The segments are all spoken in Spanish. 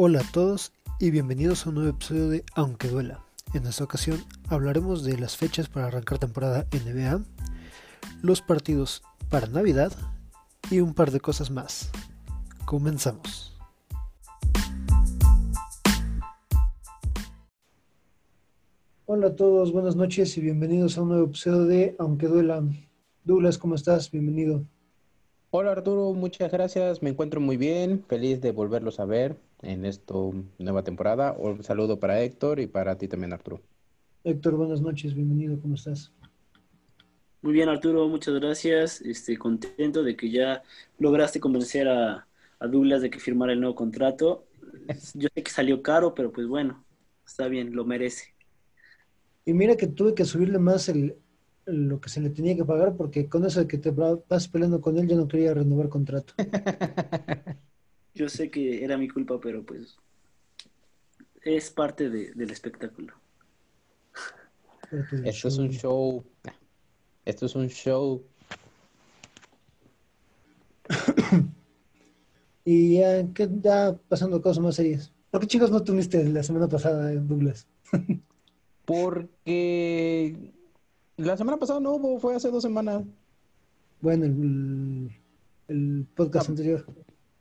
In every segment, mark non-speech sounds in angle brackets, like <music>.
Hola a todos y bienvenidos a un nuevo episodio de Aunque Duela. En esta ocasión hablaremos de las fechas para arrancar temporada NBA, los partidos para Navidad y un par de cosas más. Comenzamos. Hola a todos, buenas noches y bienvenidos a un nuevo episodio de Aunque Duela. Douglas, ¿cómo estás? Bienvenido. Hola Arturo, muchas gracias. Me encuentro muy bien, feliz de volverlos a ver en esta nueva temporada. Un saludo para Héctor y para ti también, Arturo. Héctor, buenas noches, bienvenido, ¿cómo estás? Muy bien, Arturo, muchas gracias. Este, contento de que ya lograste convencer a, a Douglas de que firmara el nuevo contrato. Yo sé que salió caro, pero pues bueno, está bien, lo merece. Y mira que tuve que subirle más el, lo que se le tenía que pagar porque con eso de que te vas peleando con él yo no quería renovar contrato. <laughs> Yo sé que era mi culpa, pero pues es parte de, del espectáculo. Esto es un show. Esto es un show. <coughs> y ya, ¿qué, ya pasando cosas más serias. ¿Por qué chicos no tuviste la semana pasada, Douglas? <laughs> Porque la semana pasada no hubo, fue hace dos semanas. Bueno, el, el podcast anterior.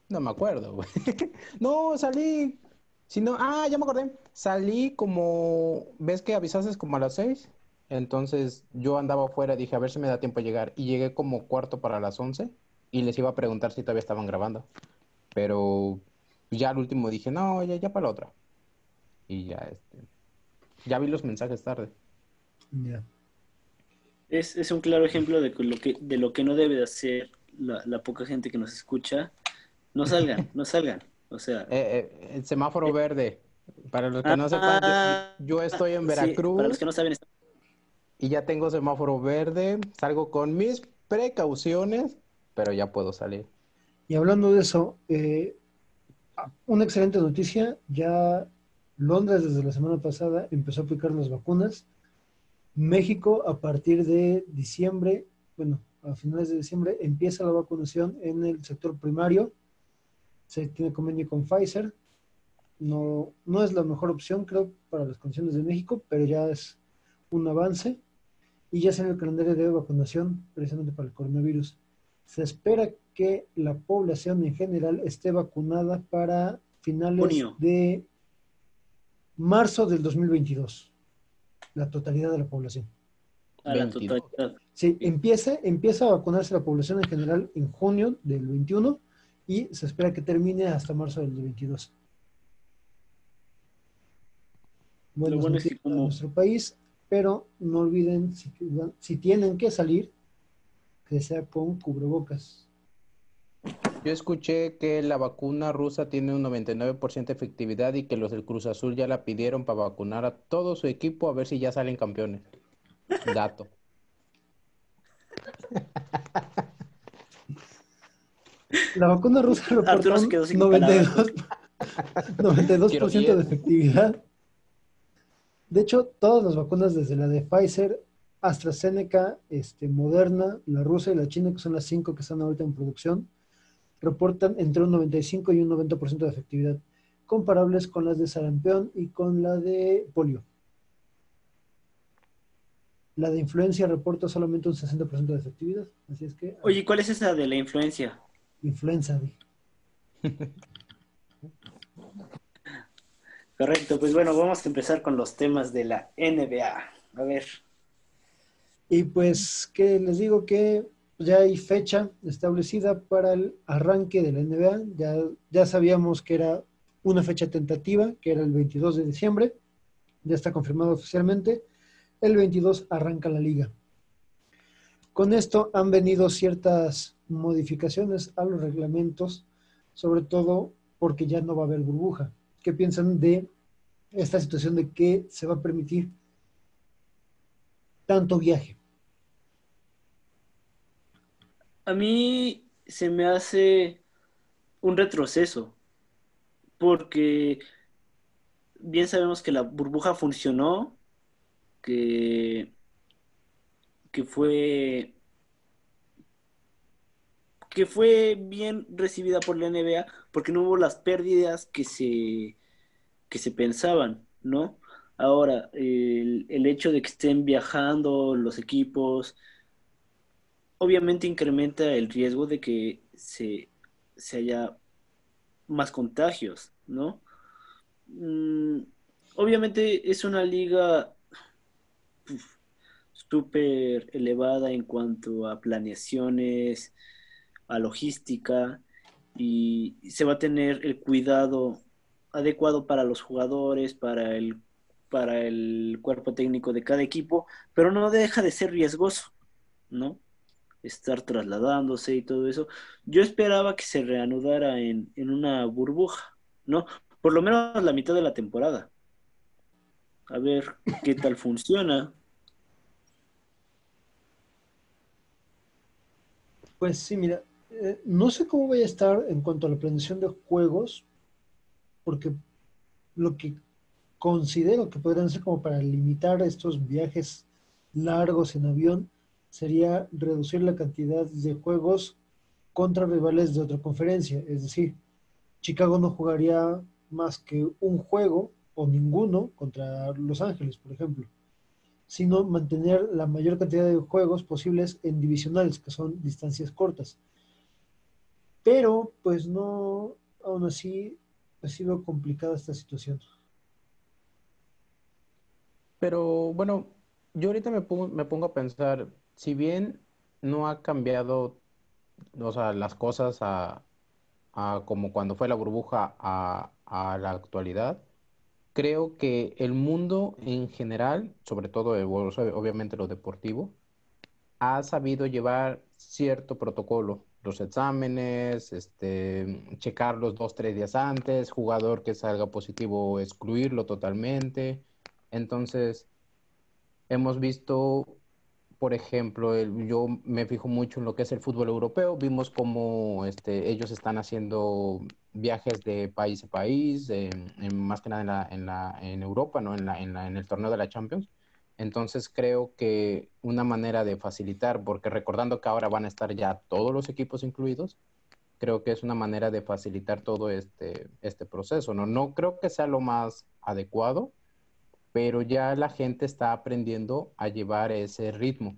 No me acuerdo, güey. <laughs> no, salí. Si no, ah, ya me acordé. Salí como, ¿ves que avisaste como a las seis? Entonces yo andaba afuera, dije a ver si me da tiempo a llegar. Y llegué como cuarto para las once y les iba a preguntar si todavía estaban grabando. Pero ya al último dije, no, ya, ya para la otra. Y ya, este, ya vi los mensajes tarde. Ya. Es, es, un claro ejemplo de lo que, de lo que no debe de hacer la, la poca gente que nos escucha. No salgan, <laughs> no salgan. O sea. Eh, eh, el semáforo eh, verde. Para los que no sepan, yo, yo, estoy en Veracruz. Sí, para los que no saben. Y ya tengo semáforo verde. Salgo con mis precauciones, pero ya puedo salir. Y hablando de eso, una excelente noticia. Ya Londres desde la semana pasada empezó a aplicar las vacunas. México a partir de diciembre, bueno, a finales de diciembre, empieza la vacunación en el sector primario. Se tiene convenio con Pfizer. No, no es la mejor opción, creo, para las condiciones de México, pero ya es un avance. Y ya se en el calendario de vacunación precisamente para el coronavirus. Se espera que la población en general esté vacunada para finales Junio. de marzo del 2022. La totalidad de la población. A la totalidad. Sí, empieza, empieza a vacunarse la población en general en junio del 21 y se espera que termine hasta marzo del 22. Buenas bueno es que como- nuestro país, pero no olviden si, si tienen que salir, que sea con cubrebocas. Yo escuché que la vacuna rusa tiene un 99% de efectividad y que los del Cruz Azul ya la pidieron para vacunar a todo su equipo a ver si ya salen campeones. Dato. La vacuna rusa se un quedó sin 92, 92% Quiero de efectividad. De hecho, todas las vacunas, desde la de Pfizer, AstraZeneca, este, Moderna, la rusa y la china, que son las cinco que están ahorita en producción, reportan entre un 95 y un 90% de efectividad, comparables con las de sarampión y con la de polio. La de influencia reporta solamente un 60% de efectividad, así es que Oye, ¿cuál es esa de la influencia? influenza. <laughs> Correcto, pues bueno, vamos a empezar con los temas de la NBA. A ver, Y pues que les digo que ya hay fecha establecida para el arranque de la NBA. Ya, sabíamos que era una fecha tentativa, que era el 22 de diciembre. Ya está confirmado oficialmente. El 22 arranca la liga. Con esto han venido ciertas modificaciones a los reglamentos, sobre todo porque ya no va a haber burbuja. ¿Qué piensan de esta situación de que se va a permitir tanto viaje? A mí se me hace un retroceso, porque bien sabemos que la burbuja funcionó, que, que fue que fue bien recibida por la NBA porque no hubo las pérdidas que se, que se pensaban, ¿no? Ahora, el, el hecho de que estén viajando los equipos, obviamente incrementa el riesgo de que se, se haya más contagios, ¿no? Mm, obviamente es una liga súper elevada en cuanto a planeaciones, a logística, y se va a tener el cuidado adecuado para los jugadores, para el, para el cuerpo técnico de cada equipo, pero no deja de ser riesgoso, ¿no? Estar trasladándose y todo eso. Yo esperaba que se reanudara en, en una burbuja, ¿no? Por lo menos la mitad de la temporada. A ver qué tal funciona. Pues sí, mira, eh, no sé cómo voy a estar en cuanto a la planeación de juegos, porque lo que considero que podrían ser como para limitar estos viajes largos en avión sería reducir la cantidad de juegos contra rivales de otra conferencia. Es decir, Chicago no jugaría más que un juego o ninguno contra Los Ángeles, por ejemplo, sino mantener la mayor cantidad de juegos posibles en divisionales, que son distancias cortas. Pero, pues no, aún así, ha sido complicada esta situación. Pero bueno, yo ahorita me pongo, me pongo a pensar, si bien no ha cambiado, o sea, las cosas a, a como cuando fue la burbuja a, la actualidad, creo que el mundo en general, sobre todo obviamente lo deportivo, ha sabido llevar cierto protocolo, los exámenes, este, checarlos dos, tres días antes, jugador que salga positivo, excluirlo totalmente. Entonces, hemos visto por ejemplo, yo me fijo mucho en lo que es el fútbol europeo. Vimos cómo este, ellos están haciendo viajes de país a país, más que nada en, la, en, la, en Europa, ¿no? En, la, en, la, en el torneo de la Champions. Entonces creo que una manera de facilitar, porque recordando que ahora van a estar ya todos los equipos incluidos, creo que es una manera de facilitar todo este, este proceso. ¿no? no creo que sea lo más adecuado, pero ya la gente está aprendiendo a llevar ese ritmo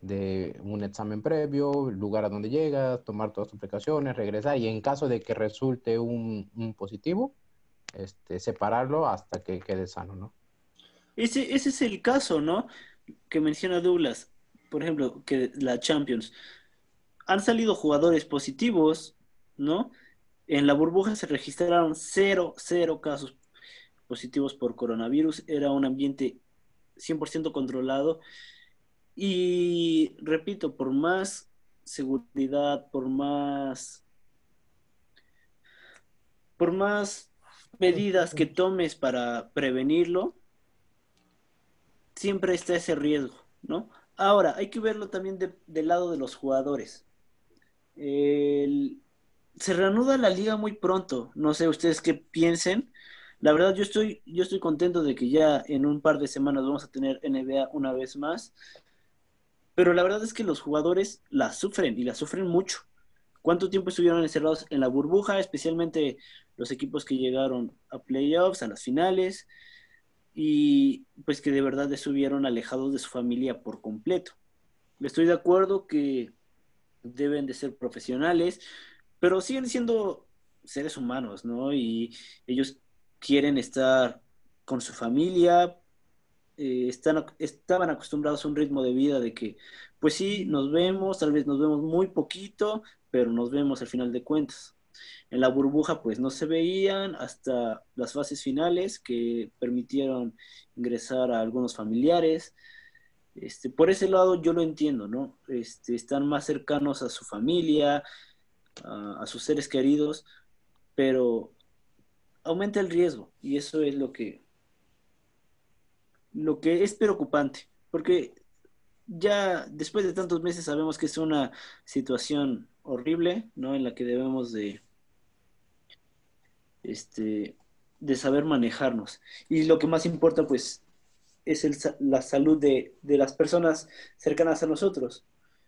de un examen previo, lugar a donde llega, tomar todas sus precauciones, regresar y en caso de que resulte un, positivo, este, separarlo hasta que quede sano, ¿no? Ese, ese es el caso, ¿no? Que menciona Douglas, por ejemplo, que la Champions. Han salido jugadores positivos, ¿no? En la burbuja se registraron cero, cero casos positivos por coronavirus, era un ambiente 100% controlado y repito, por más seguridad, por más por más medidas que tomes para prevenirlo, siempre está ese riesgo, ¿no? Ahora, hay que verlo también del lado de los jugadores. se reanuda la liga muy pronto, no sé ustedes qué piensen, la verdad, yo estoy, yo estoy contento de que ya en un par de semanas vamos a tener NBA una vez más. Pero la verdad es que los jugadores la sufren y la sufren mucho. ¿Cuánto tiempo estuvieron encerrados en la burbuja? Especialmente los equipos que llegaron a playoffs, a las finales, y pues que de verdad estuvieron alejados de su familia por completo. Estoy de acuerdo que deben de ser profesionales, pero siguen siendo seres humanos, ¿no? Y ellos quieren estar con su familia, eh, están, estaban acostumbrados a un ritmo de vida de que, pues sí, nos vemos, tal vez nos vemos muy poquito, pero nos vemos al final de cuentas. En la burbuja, pues no se veían hasta las fases finales que permitieron ingresar a algunos familiares. Este, por ese lado yo lo entiendo, ¿no? Este, están más cercanos a su familia, a, a sus seres queridos, pero aumenta el riesgo y eso es lo que lo que es preocupante, porque ya después de tantos meses sabemos que es una situación horrible, ¿no? En la que debemos de este de saber manejarnos. Y lo que más importa pues es el, la salud de, de las personas cercanas a nosotros.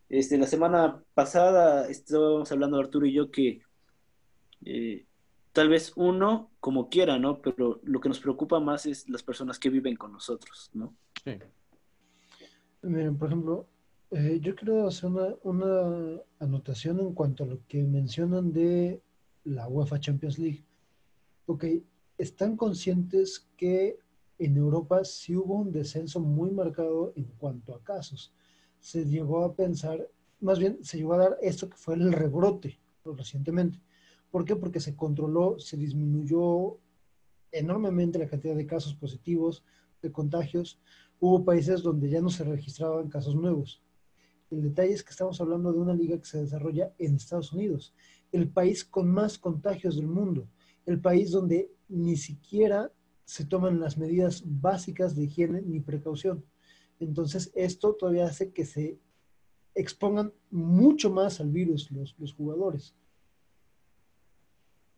Este, la semana pasada estábamos hablando Arturo y yo que eh, tal vez uno como quiera, ¿no? Pero lo que nos preocupa más es las personas que viven con nosotros, ¿no? Sí. Miren, por ejemplo, eh, yo quiero hacer una, una, anotación en cuanto a lo que mencionan de la UEFA Champions League. Ok, están conscientes que en Europa sí hubo un descenso muy marcado en cuanto a casos. Se llegó a pensar, más bien se llegó a dar esto que fue el rebrote recientemente. ¿Por qué? Porque se controló, se disminuyó enormemente la cantidad de casos positivos, de contagios. Hubo países donde ya no se registraban casos nuevos. El detalle es que estamos hablando de una liga que se desarrolla en Estados Unidos, el país con más contagios del mundo, el país donde ni siquiera se toman las medidas básicas de higiene ni precaución. Entonces, esto todavía hace que se expongan mucho más al virus los, los jugadores.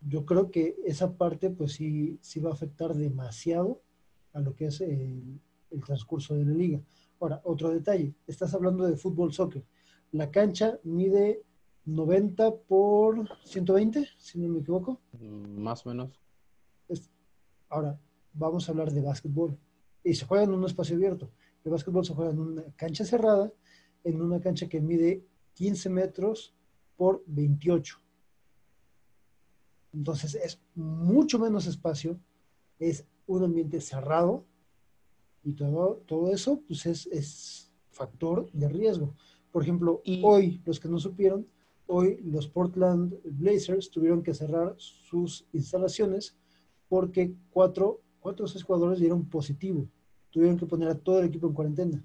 Yo creo que esa parte, pues sí, sí va a afectar demasiado a lo que es el, el transcurso de la liga. Ahora, otro detalle, estás hablando de fútbol soccer. La cancha mide 90 por 120, si no me equivoco. Mm, más o menos. ahora, vamos a hablar de básquetbol. Y se juega en un espacio abierto. El básquetbol se juega en una cancha cerrada, en una cancha que mide 15 metros por 28. Entonces es mucho menos espacio, es un ambiente cerrado y todo, todo eso pues es, es factor de riesgo. Por ejemplo, y... hoy, los que no supieron, hoy los Portland Blazers tuvieron que cerrar sus instalaciones porque cuatro cuatro o seis jugadores dieron positivo. Tuvieron que poner a todo el equipo en cuarentena.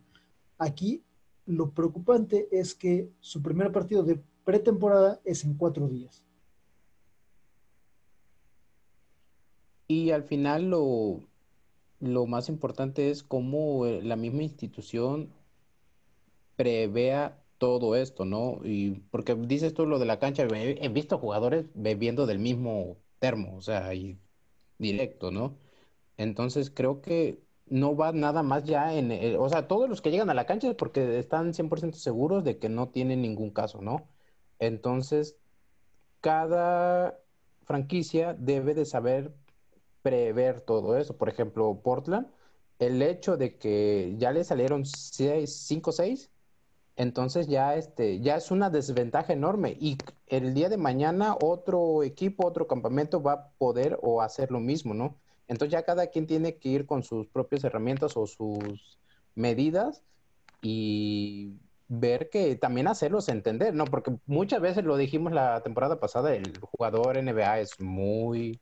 Aquí lo preocupante es que su primer partido de pretemporada es en cuatro días. Y al final lo, lo más importante es cómo eh, la misma institución prevea todo esto, ¿no? Y porque dices tú lo de la cancha, he, visto jugadores bebiendo del mismo termo, o sea, directo, ¿no? Entonces creo que no va nada más ya en, eh, o sea, todos los que llegan a la cancha es porque están 100% seguros de que no tienen ningún caso, ¿no? Entonces, cada franquicia debe de saber prever todo eso. Por ejemplo, Portland, el hecho de que ya le salieron 5 o 6, entonces ya, este, ya es una desventaja enorme. Y el día de mañana otro equipo, otro campamento va a poder o hacer lo mismo, ¿no? Entonces ya cada quien tiene que ir con sus propias herramientas o sus medidas y ver que también hacerlos entender, ¿no? Porque muchas veces lo dijimos la temporada pasada, el jugador NBA es muy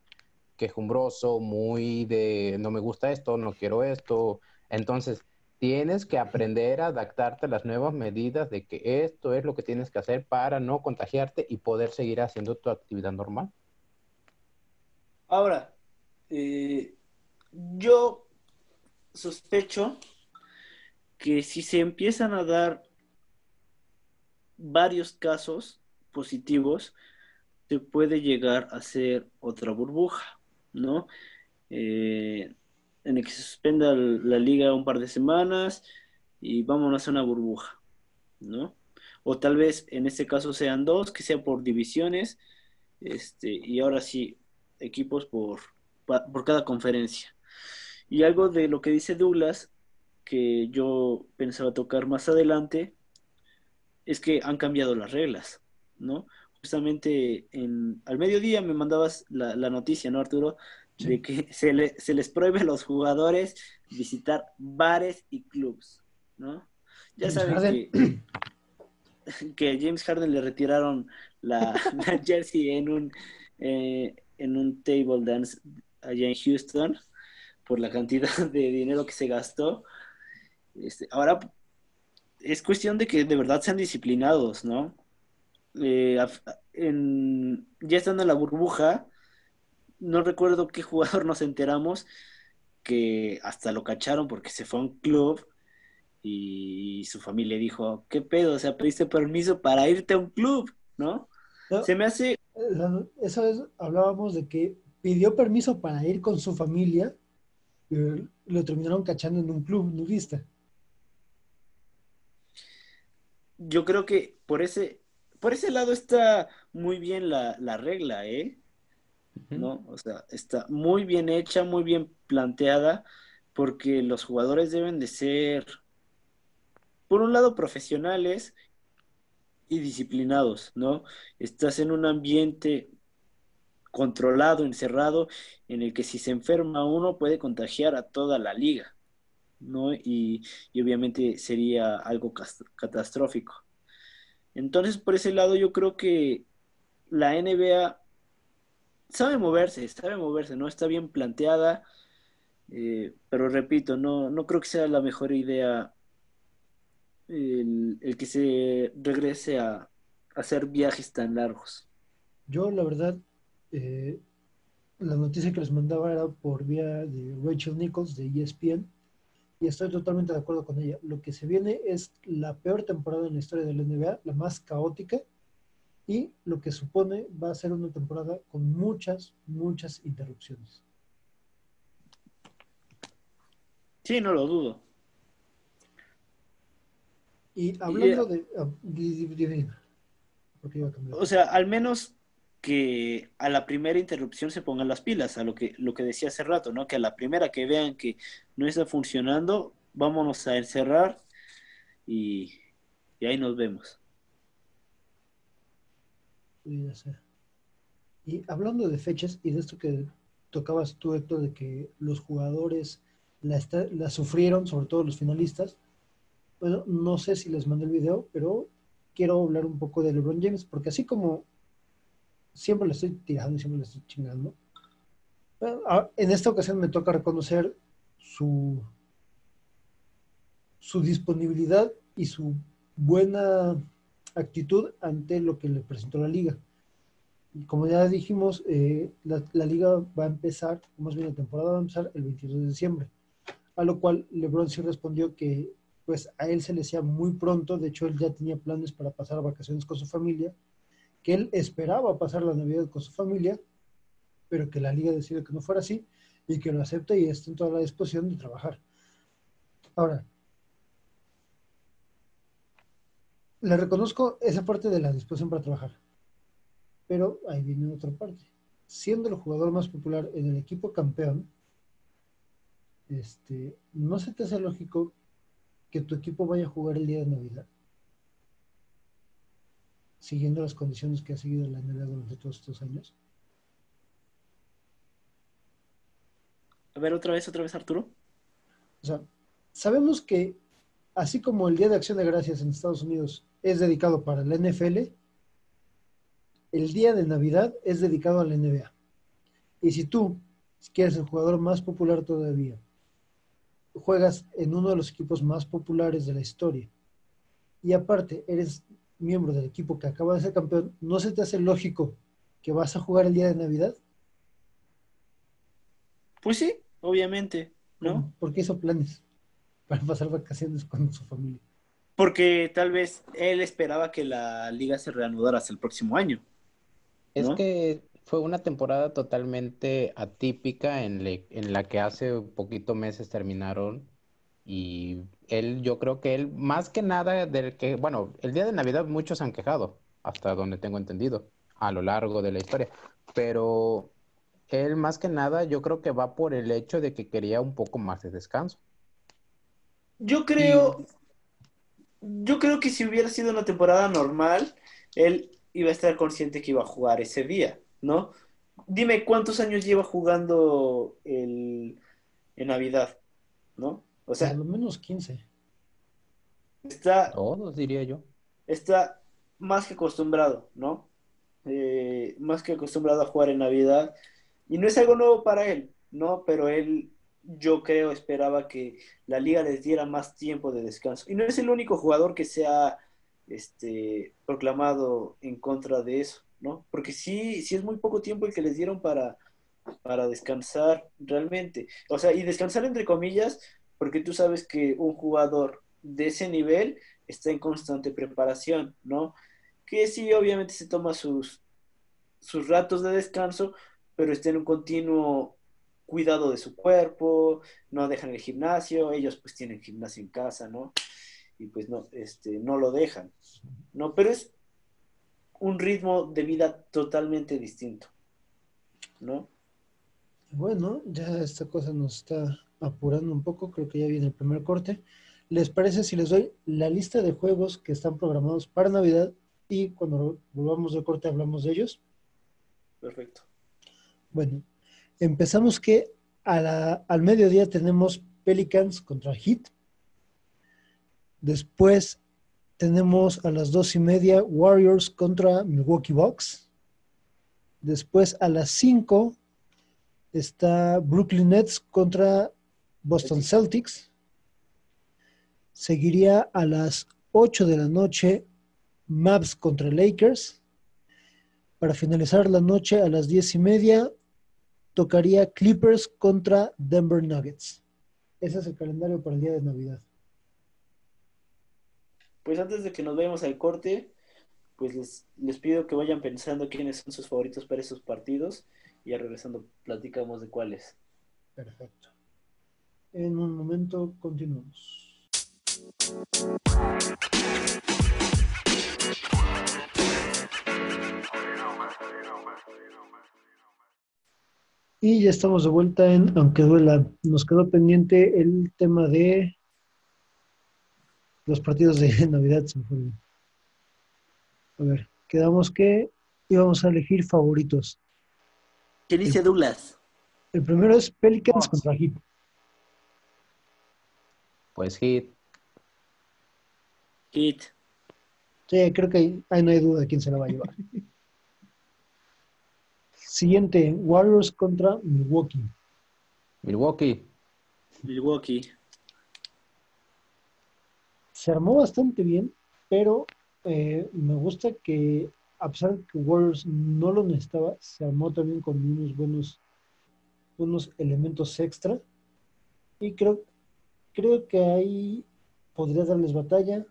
quejumbroso, muy de no me gusta esto, no quiero esto. Entonces, tienes que aprender a adaptarte a las nuevas medidas de que esto es lo que tienes que hacer para no contagiarte y poder seguir haciendo tu actividad normal. Ahora, eh, yo sospecho que si se empiezan a dar varios casos positivos, se puede llegar a ser otra burbuja, ¿no? Eh, en el que se suspenda la liga un par de semanas y vamos a una burbuja, ¿no? O tal vez en este caso sean dos, que sea por divisiones, este, y ahora sí, equipos por, por cada conferencia. Y algo de lo que dice Douglas, que yo pensaba tocar más adelante, es que han cambiado las reglas, ¿no? Justamente en, al mediodía me mandabas la, noticia, ¿no, Arturo? De que <laughs> se, se les prohíbe a los jugadores visitar bares y clubs, ¿no? Ya saben que, que James Harden le retiraron <laughs> la, jersey en un, eh, en un table dance allá en Houston por la cantidad <laughs> de dinero que se gastó. Este, ahora es cuestión de que de verdad sean disciplinados, ¿no? Eh, ya estando en la burbuja, no recuerdo qué <laughs> jugador nos enteramos que hasta lo cacharon porque se fue a un club y su familia dijo, ¿qué pedo? O sea, pediste permiso para irte a un club, ¿no? se me hace... Esa vez hablábamos de que pidió permiso para ir con su familia, lo terminaron cachando en un club nudista. yo creo que por ese, por ese lado está muy bien la, la regla, ¿eh? ¿No? O sea, está muy bien hecha, muy bien planteada, porque los jugadores deben de ser, por un lado, profesionales y disciplinados, ¿no? Estás en un ambiente controlado, encerrado, en el que si se enferma uno puede contagiar a toda la liga, ¿no? Y, obviamente sería algo catastrófico. Entonces, por ese lado, yo creo que la NBA sabe moverse, sabe moverse, ¿no? Está bien planteada, eh, pero repito, no, no creo que sea la mejor idea el, que se regrese a hacer viajes tan largos. Yo, la verdad, eh, la noticia que les mandaba era por vía de Rachel Nichols de ESPN y estoy totalmente de acuerdo con ella. Lo que se viene es la peor temporada en la historia de la NBA, la más caótica y lo que supone va a ser una temporada con muchas, muchas interrupciones. Sí, no lo dudo. Y hablando de... Ah, o sea, al menos que a la primera interrupción se pongan las pilas, a lo que, lo que decía hace rato, ¿no? Que a la primera que vean que no está funcionando, vámonos a encerrar y, ahí nos vemos. Y hablando de fechas y de esto que tocabas tú, Héctor, de que los jugadores la, la sufrieron, sobre todo los finalistas, bueno, no sé si les mandé el video, pero quiero hablar un poco de LeBron James, porque así como siempre le estoy tirando y siempre le estoy chingando. En esta ocasión me toca reconocer su, su disponibilidad y su buena actitud ante lo que le presentó la liga. Y como ya dijimos, eh, la, la, liga va a empezar, más bien la temporada va a empezar el 22 de diciembre. A lo cual LeBron sí respondió que pues a él se le hacía muy pronto, de hecho él ya tenía planes para pasar vacaciones con su familia que él esperaba pasar la Navidad con su familia, pero que la liga decide que no fuera así y que lo acepta y está en toda la disposición de trabajar. Ahora, le reconozco esa parte de la disposición para trabajar, pero ahí viene otra parte. Siendo el jugador más popular en el equipo campeón, este, ¿no se te hace lógico que tu equipo vaya a jugar el día de Navidad? Siguiendo las condiciones que ha seguido la NBA durante todos estos años? A ver, otra vez, otra vez, Arturo. O sea, sabemos que así como el Día de Acción de Gracias en Estados Unidos es dedicado para la NFL, el día de Navidad es dedicado a la NBA. Y si tú quieres el jugador más popular todavía, juegas en uno de los equipos más populares de la historia, y aparte eres miembro del equipo que acaba de ser campeón, ¿no se te hace lógico que vas a jugar el día de Navidad? Pues sí, obviamente, ¿no? ¿Por qué hizo planes para pasar vacaciones con su familia? Porque tal vez él esperaba que la liga se reanudara hasta el próximo año. Es que fue una temporada totalmente atípica en, en la que hace poquito meses terminaron y él, yo creo que él, más que nada del que, bueno, el día de Navidad muchos han quejado, hasta donde tengo entendido, a lo largo de la historia, pero él más que nada yo creo que va por el hecho de que quería un poco más de descanso. Yo creo, yo creo que si hubiera sido una temporada normal, él iba a estar consciente que iba a jugar ese día, ¿no? Dime cuántos años lleva jugando el, en Navidad, ¿no? O sea, lo menos 15. Está. Todos, diría yo. Está más que acostumbrado, ¿no? Eh, más que acostumbrado a jugar en Navidad. Y no es algo nuevo para él, ¿no? Pero él, yo creo, esperaba que la liga les diera más tiempo de descanso. Y no es el único jugador que se ha este, proclamado en contra de eso, ¿no? Porque sí, sí es muy poco tiempo el que les dieron para, para descansar realmente. O sea, y descansar entre comillas, porque tú sabes que un jugador de ese nivel está en constante preparación, ¿no? Que sí, obviamente se toma sus, sus ratos de descanso, pero está en un continuo cuidado de su cuerpo, no dejan el gimnasio, ellos pues tienen gimnasio en casa, ¿no? y pues no, este, no lo dejan. No, pero es un ritmo de vida totalmente distinto, ¿no? Bueno, ya esta cosa nos está apurando un poco, creo que ya viene el primer corte. ¿Les parece si les doy la lista de juegos que están programados para Navidad y cuando volvamos de corte hablamos de ellos? Perfecto. Bueno, empezamos que al mediodía tenemos Pelicans contra Heat. Después tenemos a las dos y media Warriors contra Milwaukee Bucks. Después a las cinco está Brooklyn Nets contra Boston Celtics. Seguiría a las 8 de la noche Mavs contra Lakers. Para finalizar la noche a las diez y media, tocaría Clippers contra Denver Nuggets. Ese es el calendario para el día de Navidad. Pues antes de que nos vayamos al corte, pues les, les pido que vayan pensando quiénes son sus favoritos para esos partidos y ya regresando platicamos de cuáles. Perfecto. En un momento continuamos. Y ya estamos de vuelta en Aunque duela. Nos quedó pendiente el tema de los partidos de <laughs> Navidad. A ver, quedamos que íbamos a elegir favoritos. ¿Qué dice Douglas? El primero es Pelicans contra Heat. Pues Heat. Heat. Sí, creo que ahí no hay duda de quién se la va a llevar. Siguiente, Warriors contra Milwaukee. Milwaukee. Milwaukee. Se armó bastante bien, pero eh, me gusta que, a pesar de que Warriors no lo necesitaba, se armó también con unos buenos, unos elementos extra. Y creo, creo que ahí podría darles batalla.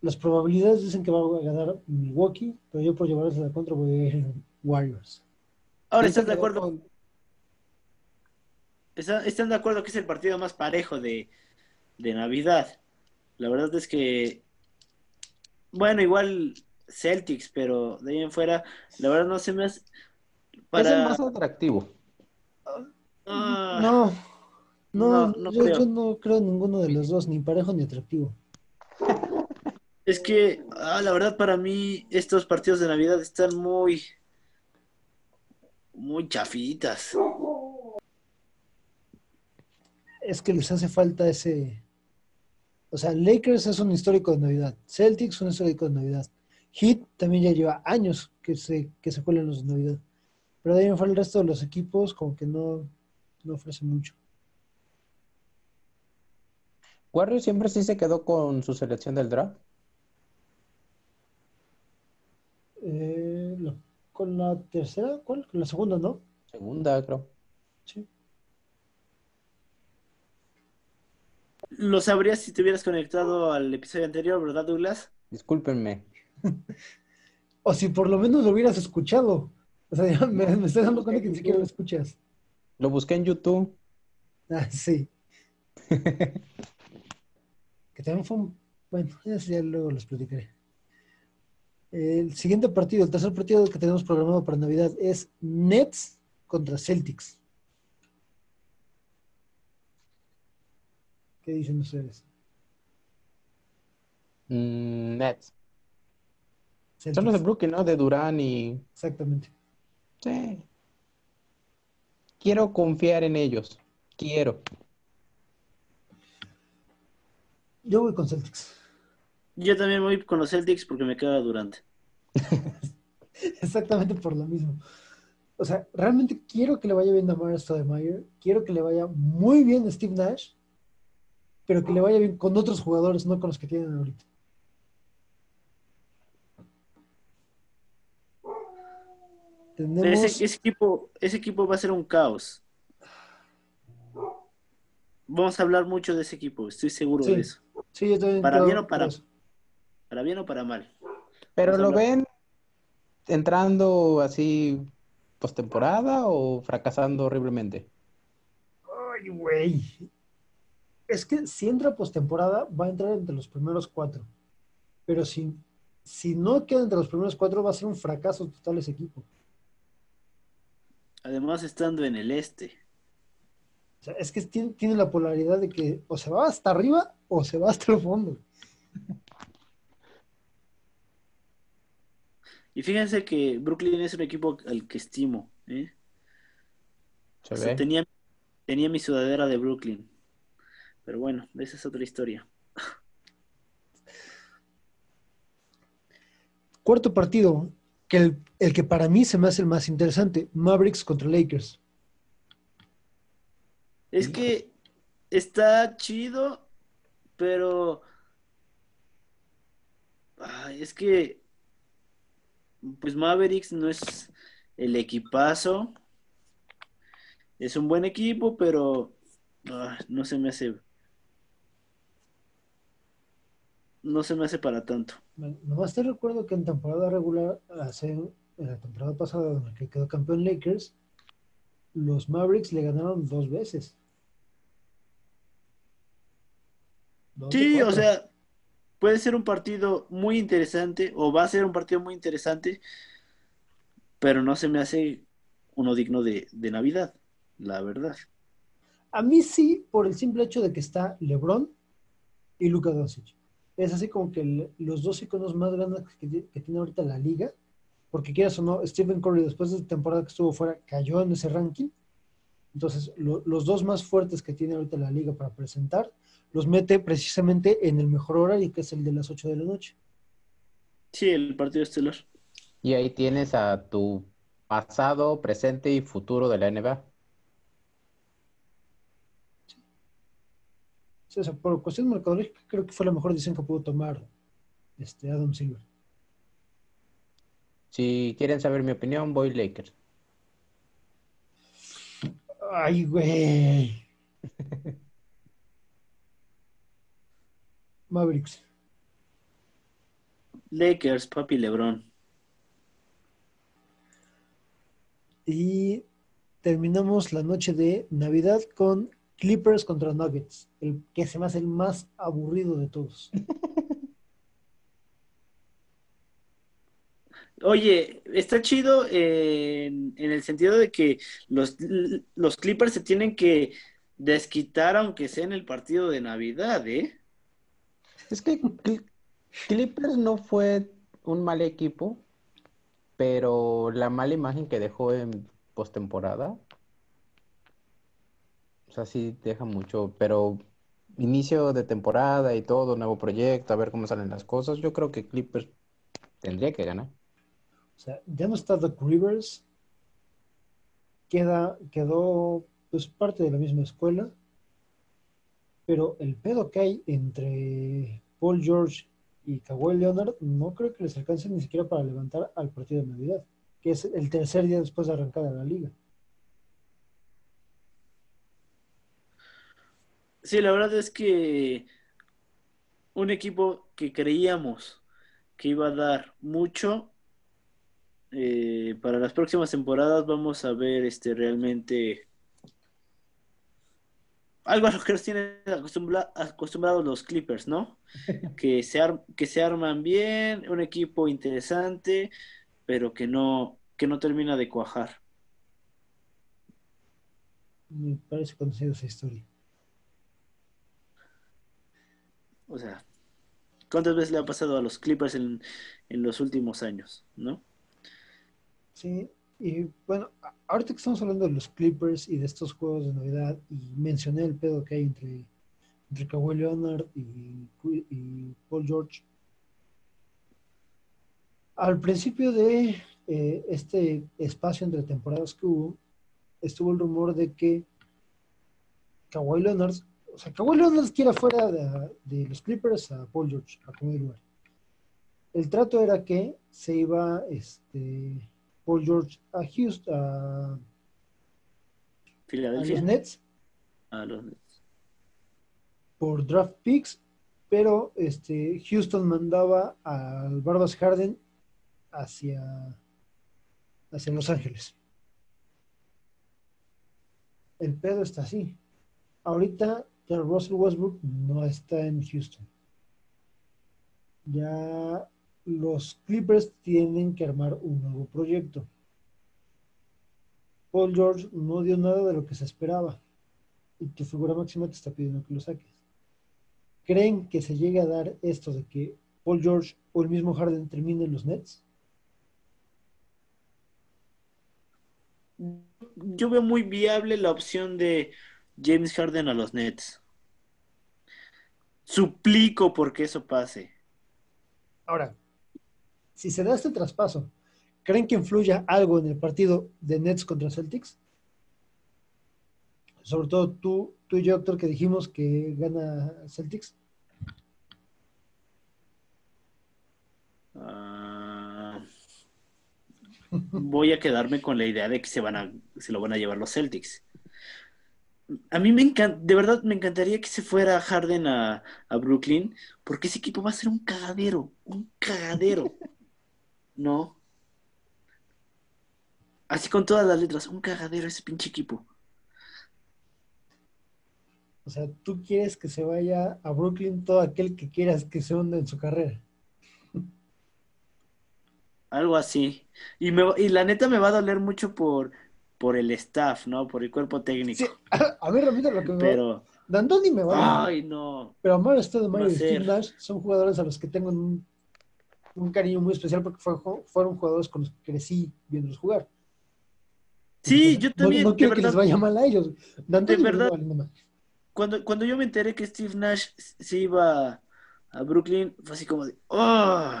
Las probabilidades dicen que va a ganar Milwaukee, pero yo por llevarles la contra voy a ir Warriors. Ahora, ¿estás de acuerdo? ¿Están de acuerdo que es el partido más parejo de, Navidad? La verdad es que, bueno, igual Celtics, pero de ahí en fuera, la verdad no se me hace... Para... Es el más atractivo. Ah. no, no, yo no creo en ninguno de los dos, ni parejo ni atractivo. Es que, ah, la verdad, para mí, estos partidos de Navidad están muy. muy chafitas. Es que les hace falta ese. O sea, Lakers es un histórico de Navidad. Celtics es un histórico de Navidad. Heat también ya lleva años que se, que se cuelan los de Navidad. Pero de ahí en fuera el resto de los equipos, como que no, no ofrece mucho. Warriors siempre sí se quedó con su selección del draft. Eh, con la tercera, ¿cuál? Con la segunda, ¿no? Segunda, creo. Sí. Lo sabrías si te hubieras conectado al episodio anterior, ¿verdad, Douglas? Discúlpenme. <laughs> o si por lo menos lo hubieras escuchado. O sea, <laughs> ya me, me estoy dando cuenta que ni siquiera lo escuchas. Lo busqué en YouTube. Ah, sí. <laughs> que también fue un... Bueno, ya luego los platicaré. El siguiente partido, el tercer partido que tenemos programado para Navidad es Nets contra Celtics. ¿Qué dicen ustedes? Mm, Nets. Son los de Brooklyn, ¿no? De Durán y. Exactamente. Sí. Quiero confiar en ellos. Quiero. Yo voy con Celtics. Yo también voy con los Celtics porque me queda Durante. <laughs> Exactamente por lo mismo. O sea, realmente quiero que le vaya bien a Mara Stoudemire, quiero que le vaya muy bien a Steve Nash, pero que le vaya bien con otros jugadores, no con los que tienen ahorita. Ese, equipo, ese equipo va a ser un caos. Vamos a hablar mucho de ese equipo, estoy seguro de eso. Sí, yo también para bien o para, para bien o para mal. Pero lo ven entrando así postemporada o fracasando horriblemente. Ay, güey. Es que si entra postemporada, va a entrar entre los primeros cuatro. Pero si, si no queda entre los primeros cuatro, va a ser un fracaso total ese equipo. Además, estando en el este. O sea, es que tiene, tiene la polaridad de que o se va hasta arriba o se va hasta el fondo. Y fíjense que Brooklyn es un equipo al que estimo. ¿eh? Se O sea, ve. tenía, tenía mi sudadera de Brooklyn. Pero bueno, esa es otra historia. Cuarto partido, que el, el que para mí se me hace el más interesante, Mavericks contra Lakers. Es que está chido, pero ay, es que pues Mavericks no es el equipazo. Es un buen equipo, pero ah, no se me hace no se me hace para tanto. Bueno, Nomás te recuerdo que en temporada regular, hace, en la temporada pasada, en la que quedó campeón Lakers, los Mavericks le ganaron dos veces. Dos Sí, o sea, puede ser un partido muy interesante o va a ser un partido muy interesante, pero no se me hace uno digno de, de Navidad, la verdad. A mí sí, por el simple hecho de que está LeBron y Luka Doncic. Es así como que el- los dos iconos más grandes que, que tiene ahorita la liga, porque quieras o no, Stephen Curry después de la temporada que estuvo fuera cayó en ese ranking. Entonces, lo- los dos más fuertes que tiene ahorita la liga para presentar, los mete precisamente en el mejor horario, que es el de las 8 de la noche. Sí, el partido estelar. Y ahí tienes a tu pasado, presente y futuro de la NBA. Sí, o sea, por cuestión mercadológica, creo que fue la mejor decisión que pudo tomar este Adam Silver. Si quieren saber mi opinión, voy Lakers. Ay, güey. <laughs> Mavericks. Lakers, papi LeBron. Y terminamos la noche de Navidad con Clippers contra Nuggets, el que se me hace el más aburrido de todos. <laughs> Oye, está chido en, en el sentido de que los, los Clippers se tienen que desquitar aunque sea en el partido de Navidad, ¿eh? Es que Cl- Clippers no fue un mal equipo, pero la mala imagen que dejó en postemporada, o sea, sí deja mucho, pero inicio de temporada y todo, nuevo proyecto, a ver cómo salen las cosas, yo creo que Clippers tendría que ganar. O sea, ya no está Doc Rivers, queda, quedó pues parte de la misma escuela, pero el pedo que hay entre Paul George y Kawhi Leonard no creo que les alcance ni siquiera para levantar al partido de Navidad, que es el tercer día después de arrancar a la liga. Sí, la verdad es que un equipo que creíamos que iba a dar mucho eh, para las próximas temporadas vamos a ver este realmente algo a lo que nos tienen acostumbra- acostumbrados los Clippers, ¿no? <laughs> Que se, ar- que se arman bien, un equipo interesante, pero que no, que no termina de cuajar. Me parece conocido esa historia. O sea, ¿cuántas veces le ha pasado a los Clippers en, en los últimos años, ¿no? Sí, y bueno, ahorita que estamos hablando de los Clippers y de estos juegos de Navidad, y mencioné el pedo que hay entre, entre Kawhi Leonard y, Paul George. Al principio de eh, este espacio entre temporadas que hubo, estuvo el rumor de que Kawhi Leonard, o sea, Kawhi Leonard quiere fuera de, de los Clippers a Paul George, a como lugar. El trato era que se iba este, Paul George a Houston, a, a los Filadelfia. Nets A los Nets. por draft picks, pero este, Houston mandaba al Barbas Harden hacia, hacia Los Ángeles. El pedo está así. Ahorita Ya Russell Westbrook no está en Houston. Ya los Clippers tienen que armar un nuevo proyecto. Paul George no dio nada de lo que se esperaba. Y tu figura máxima te está pidiendo que lo saques. ¿Creen que se llegue a dar esto de que Paul George o el mismo Harden termine en los Nets? Yo veo muy viable la opción de James Harden a los Nets. Suplico porque eso pase. Ahora, si se da este traspaso, ¿creen que influya algo en el partido de Nets contra Celtics? Sobre todo tú, tú y yo, doctor, que dijimos que gana Celtics. Ah, voy a quedarme con la idea de que se van a, se lo van a llevar los Celtics. A mí me encanta, de verdad me encantaría que se fuera Harden a, a Brooklyn, porque ese equipo va a ser un cagadero, un cagadero. <laughs> ¿No? Así con todas las letras, un cagadero ese pinche equipo. O sea, tú quieres que se vaya a Brooklyn todo aquel que quieras que se hunda en su carrera. Algo así. Y, me, y la neta me va a doler mucho por, por el staff, ¿no? Por el cuerpo técnico. Sí, a ver, repito lo que me Pero, D'Antoni me va ay, no. Pero Amaro Stoudemire Va y Steve. Nash son jugadores a los que tengo un, un cariño muy especial porque fue- fueron jugadores con los que crecí viéndolos jugar. Sí, yo no- también, No, de quiero que les vaya mal a ellos. D'Antoni De verdad. Cuando, cuando yo me enteré que Steve Nash se iba a Brooklyn, fue así como de, ¡oh!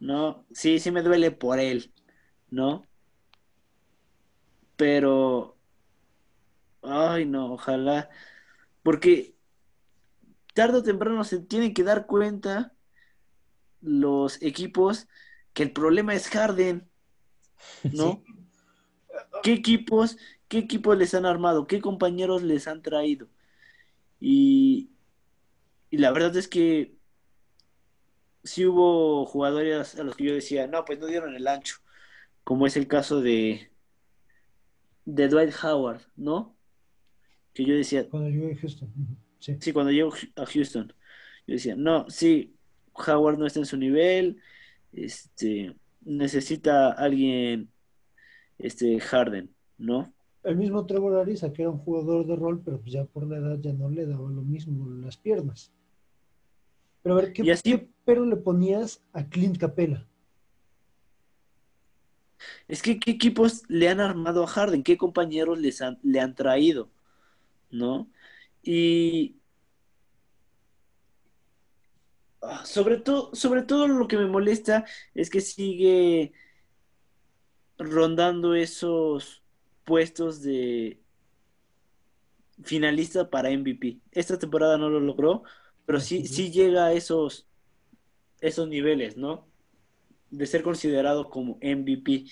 No, sí, sí me duele por él, ¿no? Pero, ay, no, ojalá, porque tarde o temprano se tienen que dar cuenta los equipos que el problema es Harden, ¿no? ¿Qué equipos, qué equipos les han armado? ¿Qué compañeros les han traído? Y, y la verdad es que sí hubo jugadores a los que yo decía, no, pues no dieron el ancho, como es el caso de, de Dwight Howard, ¿no? Que yo decía, Cuando yo en Houston. Sí. sí, cuando llego a Houston, yo decía, no, sí, Howard no está en su nivel, este, necesita alguien, este, Harden, ¿no? El mismo Trevor Ariza, que era un jugador de rol, pero pues ya por la edad ya no le daba lo mismo las piernas. Pero a ver, ¿qué, Y así- qué pero le ponías a Clint Capela? Es que qué equipos le han armado a Harden, qué compañeros les han, le han traído, ¿no? Y ah, sobre todo, sobre todo lo que me molesta es que sigue rondando esos puestos de finalista para MVP. Esta temporada no lo logró, pero sí, sí llega a esos, esos niveles, ¿no? De ser considerado como MVP.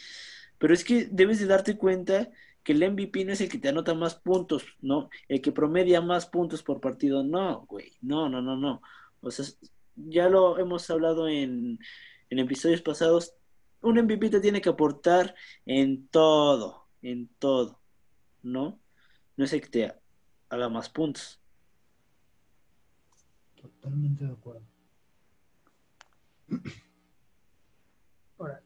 Pero es que debes de darte cuenta que el MVP no es el que te anota más puntos, ¿no? El que promedia más puntos por partido, no, güey, no, no, no, no. O sea, ya lo hemos hablado en, en episodios pasados, un MVP te tiene que aportar en todo, en todo, ¿no? No es el que te haga más puntos. Totalmente de acuerdo. <clears throat> Ahora,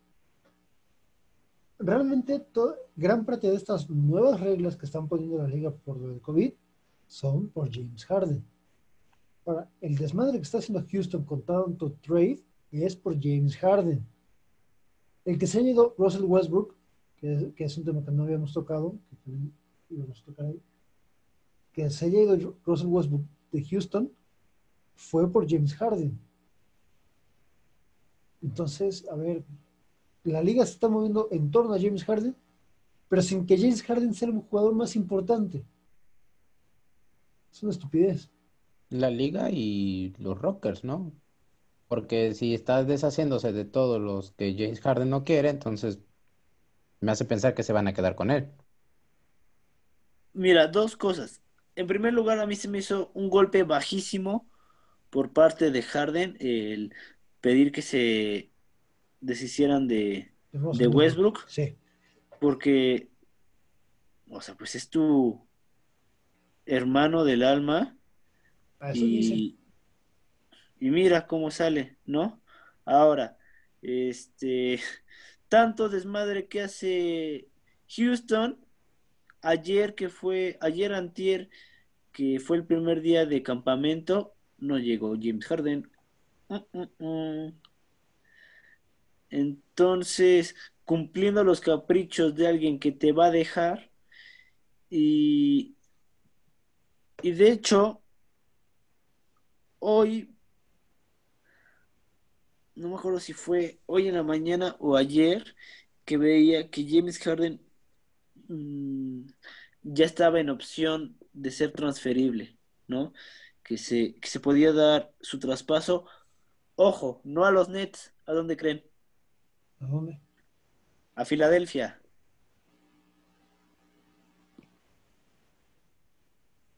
realmente to- gran parte de estas nuevas reglas que están poniendo la liga por del COVID son por James Harden. Ahora, el desmadre que está haciendo Houston con tanto trade es por James Harden. El que se ha ido Russell Westbrook, que, que es un tema que no habíamos tocado, que también íbamos a tocar ahí, que se haya ido Russell Westbrook de Houston fue por James Harden. Entonces, a ver, la liga se está moviendo en torno a James Harden, pero sin que James Harden sea el jugador más importante. Es una estupidez. La liga y los Rockers, ¿no? Porque si estás deshaciéndose de todos los que James Harden no quiere, entonces me hace pensar que se van a quedar con él. Mira, dos cosas. En primer lugar, a mí se me hizo un golpe bajísimo por parte de Harden el pedir que se deshicieran de, De Westbrook, Sí. porque, o sea, pues es tu, hermano del alma. Eso dice. Y, y mira cómo sale, ¿no? Ahora, este, <laughs> tanto desmadre que hace Houston, ayer que fue, ayer antier, que fue el primer día de campamento, no llegó James Harden. Mm, mm, mm. Entonces, cumpliendo los caprichos de alguien que te va a dejar, y, y de hecho, hoy, no me acuerdo si fue hoy en la mañana o ayer, que veía que James Harden mm, ya estaba en opción de ser transferible, ¿no? Que se, que se podía dar su traspaso. Ojo, no a los Nets, ¿a dónde creen? ¿A dónde? A Filadelfia.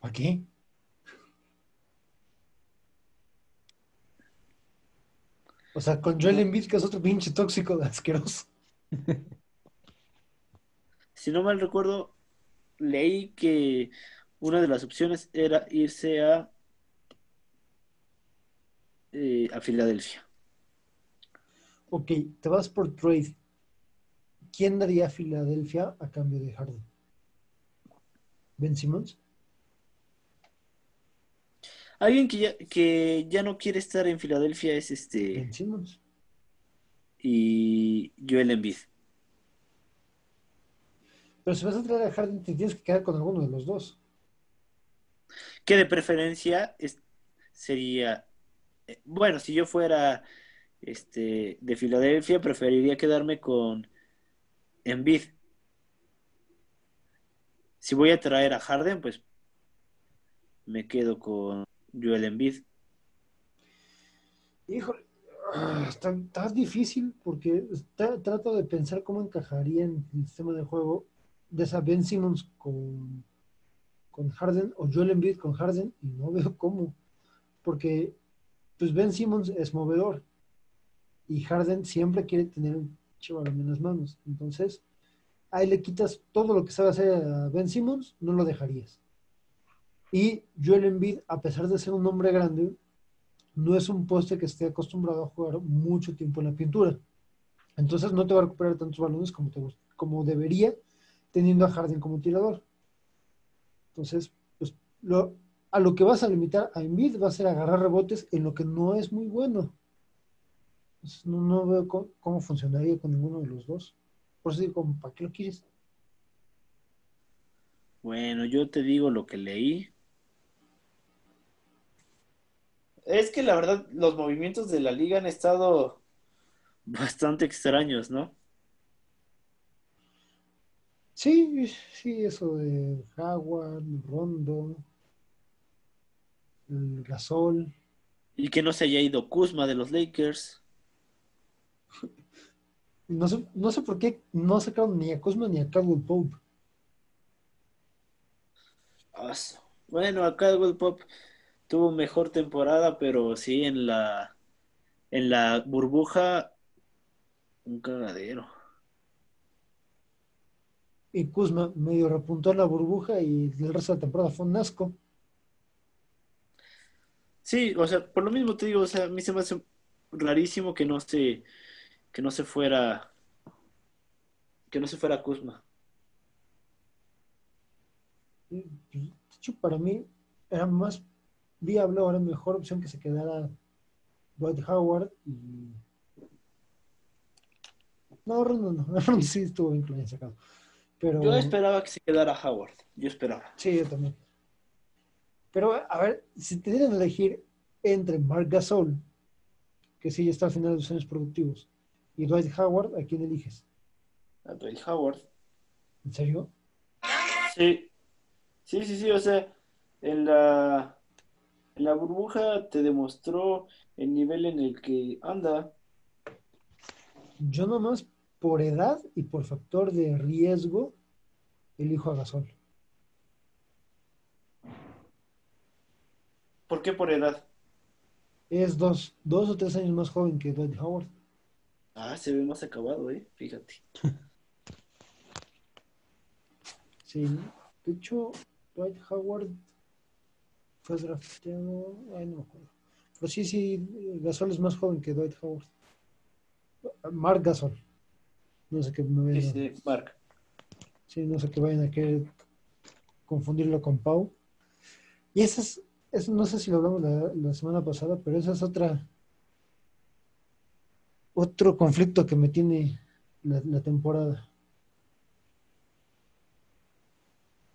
¿Para qué? O sea, con Joel Embiid, que es otro pinche tóxico asqueroso. <laughs> Si no mal recuerdo, leí que una de las opciones era irse a, eh, a Filadelfia. Ok, te vas por trade. ¿Quién daría a Filadelfia a cambio de Harden? ¿Ben Simmons? Alguien que ya, que ya no quiere estar en Filadelfia es este Simmons. y Joel Embiid. Pero si vas a traer a Harden, te tienes que quedar con alguno de los dos. Que de preferencia es- sería, eh, bueno, si yo fuera este de Filadelfia, preferiría quedarme con Embiid. Si voy a traer a Harden, pues me quedo con Joel Embiid. Híjole, ah, está, está difícil porque trato de pensar cómo encajaría en el sistema de juego de esa Ben Simmons con, con Harden o Joel Embiid con Harden y no <laughs> veo cómo. Porque pues Ben Simmons es movedor y Harden siempre quiere tener un chivallo en las manos. Entonces, ahí le quitas todo lo que sabe hacer a Ben Simmons, no lo dejarías. Y Joel Embiid, a pesar de ser un hombre grande, no es un poste que esté acostumbrado a jugar mucho tiempo en la pintura. Entonces no te va a recuperar tantos balones como, te, como debería, teniendo a Harden como tirador. Entonces, pues lo, a lo que vas a limitar a Embiid va a ser agarrar rebotes en lo que no es muy bueno. Entonces, no, no veo co- cómo, funcionaría con ninguno de los dos. Por eso digo, ¿para qué lo quieres? Bueno, yo te digo lo que leí. Es que la verdad, los movimientos de la liga han estado bastante extraños, ¿no? Sí, sí, eso de Howard, Rondo, el Gasol. Y que no se haya ido Kuzma de los Lakers. <laughs> No sé, no sé por qué no sacaron ni a Kuzma ni a Caldwell Pope. Ah, Bueno, acá el Pop tuvo mejor temporada, pero sí en la en la burbuja un cagadero. Y Kuzma medio repuntó en la burbuja y el resto de la temporada fue un asco. Sí, o sea, por lo mismo te digo, o sea, a mí se me hace rarísimo que no se que no se fuera que no se fuera Kuzma. Pues, De hecho, para mí era más viable o era mejor opción que se quedara Dwight Howard y. No, Rondo no. <laughs> Rondo sí estuvo bien hayan sacado. Pero. Yo esperaba que se quedara Howard, yo esperaba. Sí, yo también. Pero, a ver, si te dieran a elegir entre Mark Gasol, que sí ya está al final de los años productivos, y Dwight Howard, ¿a quién eliges? A Dwight Howard. ¿En serio? Sí, sí, sí, sí, o sea, en la, la burbuja te demostró el nivel en el que anda. Yo nomás por edad y por factor de riesgo elijo a Gasol. ¿Por qué por edad? Es dos, dos o tres años más joven que Dwight Howard. Ah, se ve más acabado, eh, fíjate. <laughs> Sí, de hecho, Dwight Howard Fue drafteado, ay, no me acuerdo. Pero sí, sí, Gasol es más joven que Dwight Howard. Mark Gasol. No sé qué me Sí, vayan, sí, Mark. sí, no sé qué vayan a querer confundirlo con Pau. Y esa es, no sé si lo hablamos la, la semana pasada, pero esa es otra otro conflicto que me tiene la, la temporada.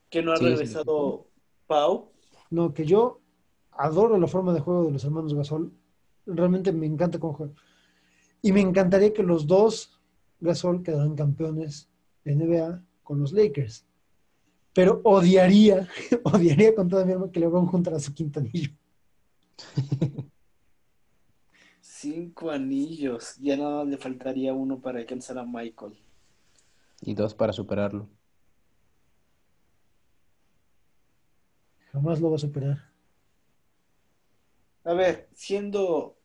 Que no ha Sí, sí. regresado Pau. No, que yo adoro la forma de juego de los hermanos Gasol. Realmente me encanta cómo juegan. Y me encantaría que los dos Gasol quedaran campeones de NBA con los Lakers. Pero odiaría, <laughs> odiaría con toda mi alma que LeBron juntara su quinto anillo. Cinco anillos. Ya nada más le faltaría uno para alcanzar a Michael. Y dos para superarlo. Jamás lo va a superar. A ver, siendo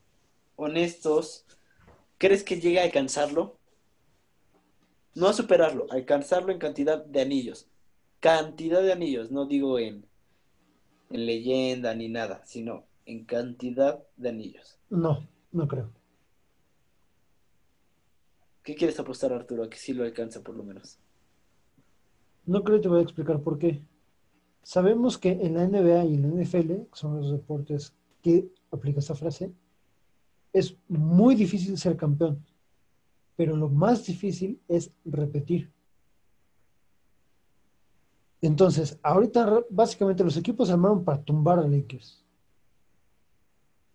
honestos, ¿crees que llegue a alcanzarlo? No a superarlo, alcanzarlo en cantidad de anillos. Cantidad de anillos, no digo en, en leyenda ni nada, sino en cantidad de anillos. No, no creo. ¿Qué quieres apostar, Arturo? A que sí lo alcanza por lo menos. No creo que te voy a explicar por qué. Sabemos que en la NBA y en la NFL, que son los deportes que aplica esta frase, es muy difícil ser campeón, pero lo más difícil es repetir. Entonces, ahorita básicamente los equipos se armaron para tumbar a Lakers.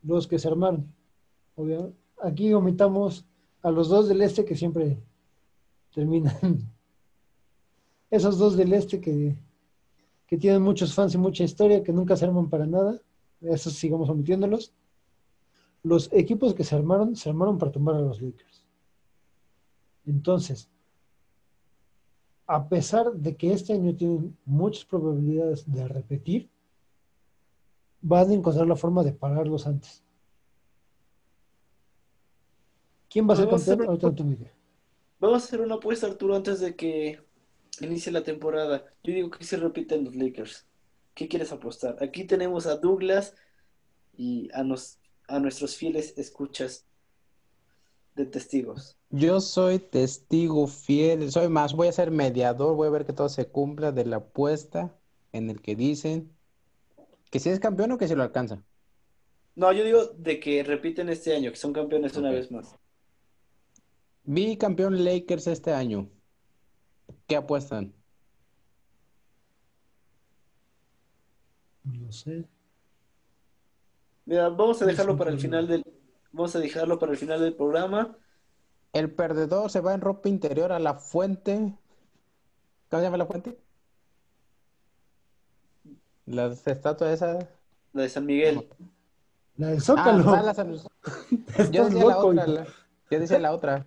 Los que se armaron. Obvio, aquí omitamos a los dos del este que siempre terminan. <laughs> Esos dos del este que, que tienen muchos fans y mucha historia, que nunca se arman para nada. Esos sigamos omitiéndolos. Los equipos que se armaron, se armaron para tumbar a los Lakers. Entonces, a pesar de que este año tienen muchas probabilidades de repetir, van a encontrar la forma de pararlos antes. ¿Quién va a ser campeón? Ahorita idea. Vamos a hacer una apuesta, Arturo, antes de que inicie la temporada. Yo digo que se repiten los Lakers. ¿Qué quieres apostar? Aquí tenemos a Douglas y a, nos, a nuestros fieles escuchas de testigos. Yo soy testigo fiel, soy más, voy a ser mediador, voy a ver que todo se cumpla de la apuesta en el que dicen que si es campeón o que se lo alcanza. No, yo digo de que repiten este año, que son campeones una vez más. Bicampeón Lakers este año. ¿Qué apuestan? No sé. Mira, vamos a dejarlo para el final del, vamos a dejarlo para el final del programa. El perdedor se va en ropa interior a la fuente. ¿Cómo se llama la fuente? La estatua esa. La de San Miguel. La del Zócalo. ah, la San- <laughs> Yo Estás decía la loco, otra. hijo. la- Yo decía la otra.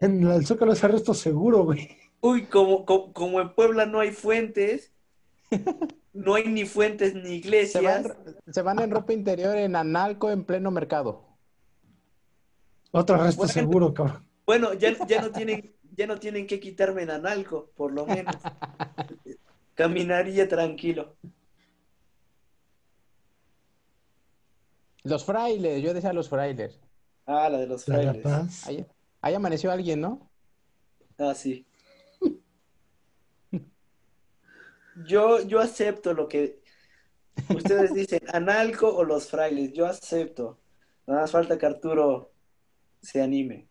En la del Zócalo es arresto seguro, güey. Uy, como, como, como en Puebla no hay fuentes, <laughs> no hay ni fuentes ni Se iglesias. van, se van en ropa interior en Analco en pleno mercado. Otro Bueno. seguro, cabrón. Bueno, ya, ya no tienen, ya no tienen que quitarme en analco, por lo menos. Caminaría tranquilo. Los frailes, yo decía los frailes. Ah, la de los frailes. Ahí, ahí amaneció alguien, ¿no? Ah, sí. Yo, yo acepto lo que ustedes dicen, <laughs> analco o los frailes, yo acepto. Nada más falta que Arturo se anime.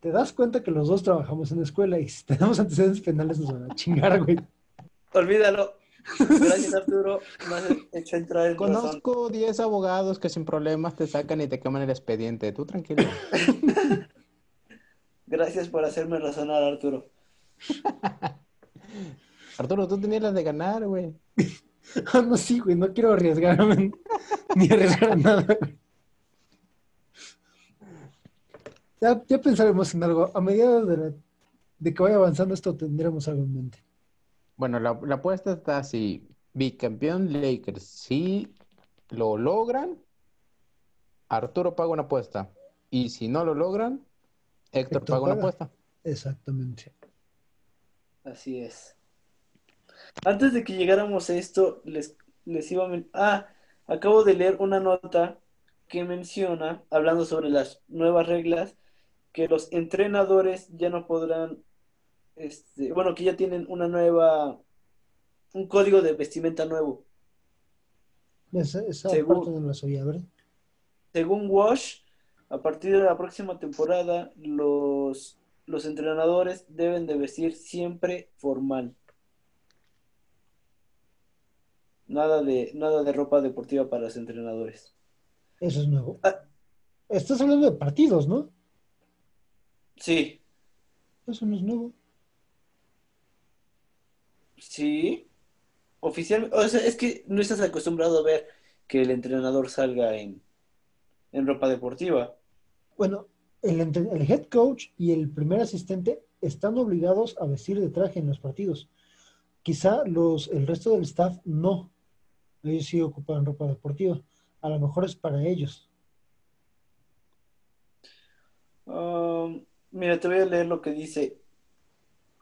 Te das cuenta que los dos trabajamos en la escuela y si tenemos antecedentes penales nos van a chingar, güey. Olvídalo. Gracias, Arturo. Me has hecho entrar en. Conozco 10 abogados que sin problemas te sacan y te queman el expediente. Tú tranquilo. <laughs> Gracias por hacerme razonar, Arturo. <laughs> Arturo, tú tenías las de ganar, güey. <laughs> Ah, no, sí, güey, no quiero arriesgarme <laughs> ni arriesgar nada. Ya, ya pensaremos en algo. A medida de, la- de que vaya avanzando esto, tendremos algo en mente. Bueno, la, la apuesta está así. Bicampeón Lakers. Si lo logran, Arturo paga una apuesta. Y si no lo logran, Héctor Héctor paga una apuesta. Exactamente. Así es. Antes de que llegáramos a esto, les, les iba a... Ah, acabo de leer una nota que menciona, hablando sobre las nuevas reglas, que los entrenadores ya no podrán, este, bueno, que ya tienen una nueva, un código de vestimenta nuevo. Esa, esa Según- parte no la sabía, ¿verdad? Según Wash, a partir de la próxima temporada, los, los entrenadores deben de vestir siempre formal. Nada de, nada de ropa deportiva para los entrenadores. Eso es nuevo. Ah. Estás hablando de partidos, ¿no? Sí, Eso no es nuevo. sí. Oficialmente, o sea, es que no estás acostumbrado a ver que el entrenador salga en, en ropa deportiva. Bueno, el, head coach y el primer asistente están obligados a vestir de traje en los partidos. Quizá los, el resto del staff no. Ellos sí ocupan ropa deportiva. A lo mejor es para ellos. Um, mira, te voy a leer lo que dice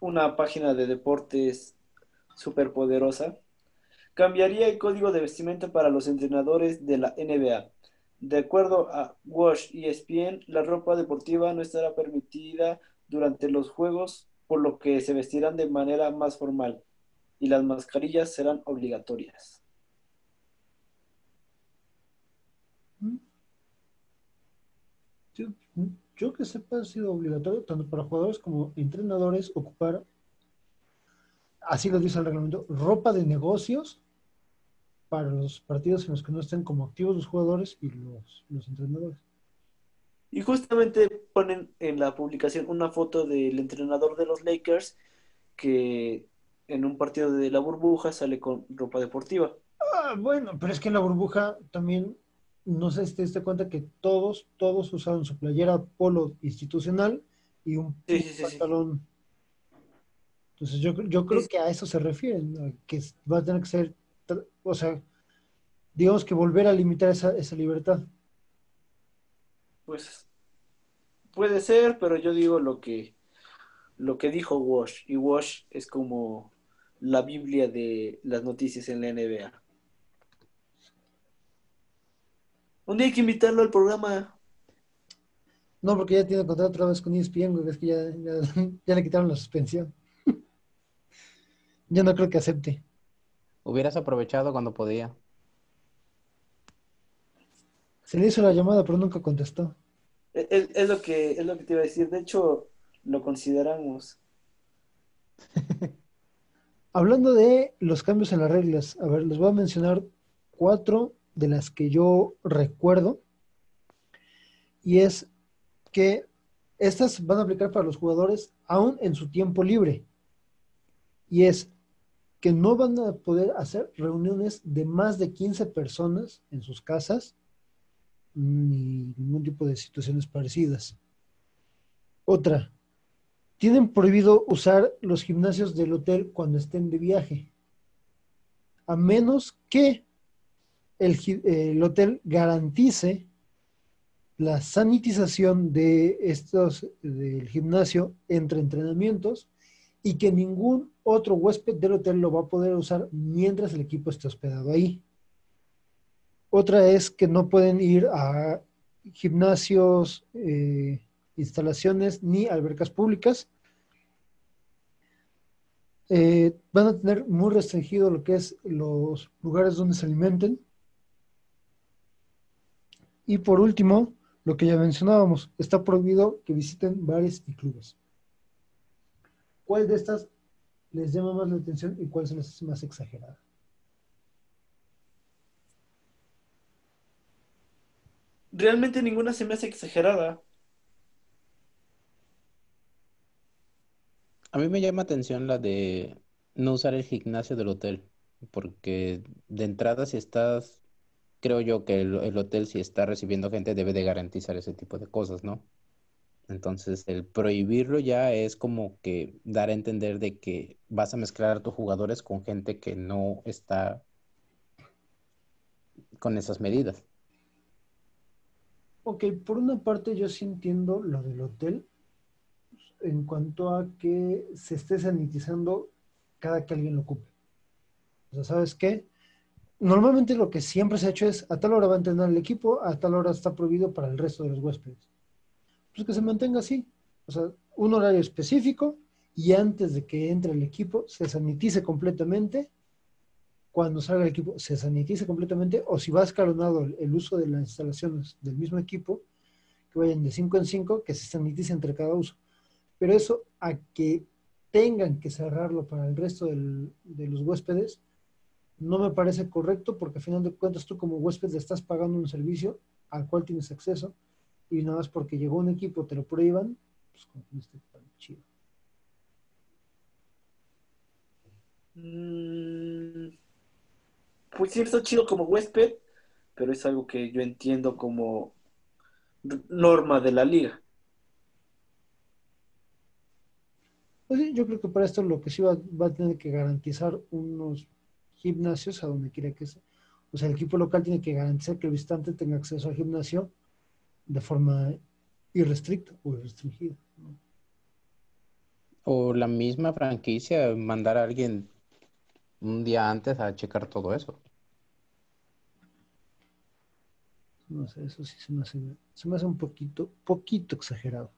una página de deportes súper poderosa. Cambiaría el código de vestimenta para los entrenadores de la NBA. De acuerdo a Wash y ESPN, la ropa deportiva no estará permitida durante los juegos, por lo que se vestirán de manera más formal y las mascarillas serán obligatorias. Yo, yo que sepa, ha sido obligatorio tanto para jugadores como entrenadores ocupar, así lo dice el reglamento, ropa de negocios para los partidos en los que no estén como activos los jugadores y los, los entrenadores. Y justamente ponen en la publicación una foto del entrenador de los Lakers que en un partido de la burbuja sale con ropa deportiva. Ah, bueno, pero es que en la burbuja también, no sé si te diste cuenta que todos, todos usaron su playera polo institucional y un Sí, sí, sí, sí. pantalón. Entonces yo, yo creo que a eso se refieren, que va a tener que ser, o sea, digamos que volver a limitar esa, esa libertad. Pues puede ser, pero yo digo lo que lo que dijo Wash y Wash es como la Biblia de las noticias en la NBA. Un día hay que invitarlo al programa. No, porque ya tiene contrato otra vez con ESPN, güey, es que ya, ya, <laughs> ya le quitaron la suspensión. <laughs> Yo no creo que acepte. Hubieras aprovechado cuando podía. Se le hizo la llamada, pero nunca contestó. Es, lo que es lo que te iba a decir. De hecho, lo consideramos. <laughs> Hablando de los cambios en las reglas, a ver, les voy a mencionar cuatro de las que yo recuerdo. Y es que estas van a aplicar para los jugadores aún en su tiempo libre. Y es que no van a poder hacer reuniones de más de 15 personas en sus casas, ni ningún tipo de situaciones parecidas. Otra, tienen prohibido usar los gimnasios del hotel cuando estén de viaje, a menos que el, hotel garantice la sanitización de estos del gimnasio entre entrenamientos y que ningún otro huésped del hotel lo va a poder usar mientras el equipo esté hospedado ahí. Otra es que no pueden ir a gimnasios, eh, instalaciones ni albercas públicas. Eh, van a tener muy restringido lo que es los lugares donde se alimenten. Y por último, lo que ya mencionábamos, está prohibido que visiten bares y clubes. ¿Cuál de estas les llama más la atención y cuál se les hace más exagerada? Realmente ninguna se me hace exagerada. A mí me llama atención la de no usar el gimnasio del hotel, porque de entrada si estás, creo yo que el, el hotel si está recibiendo gente debe de garantizar ese tipo de cosas, ¿no? Entonces el prohibirlo ya es como que dar a entender de que vas a mezclar a tus jugadores con gente que no está con esas medidas. Ok, por una parte yo sí entiendo lo del hotel en cuanto a que se esté sanitizando cada que alguien lo ocupe. O sea, ¿sabes qué? Normalmente lo que siempre se ha hecho es a tal hora va a entrenar el equipo, a tal hora está prohibido para el resto de los huéspedes. Pues que se mantenga así. O sea, un horario específico y antes de que entre el equipo se sanitice completamente. Cuando salga el equipo se sanitice completamente o si va escalonado el, uso de las instalaciones del mismo equipo, que vayan de 5 en 5, que se sanitice entre cada uso. Pero eso a que tengan que cerrarlo para el resto del- de los huéspedes, no me parece correcto porque al final de cuentas tú como huésped le estás pagando un servicio al cual tienes acceso y nada más porque llegó un equipo te lo prohíban, pues como que no está tan chido. Mm, Pues sí, está chido como huésped, pero es algo que yo entiendo como norma de la liga. Pues sí, yo creo que para esto lo que sí va, va a tener que garantizar unos gimnasios a donde quiera que sea. O sea, el equipo local tiene que garantizar que el visitante tenga acceso al gimnasio de forma irrestricta o restringida. ¿no? O la misma franquicia, mandar a alguien un día antes a checar todo eso. No sé, eso sí se me hace, se me hace un poquito, poquito exagerado.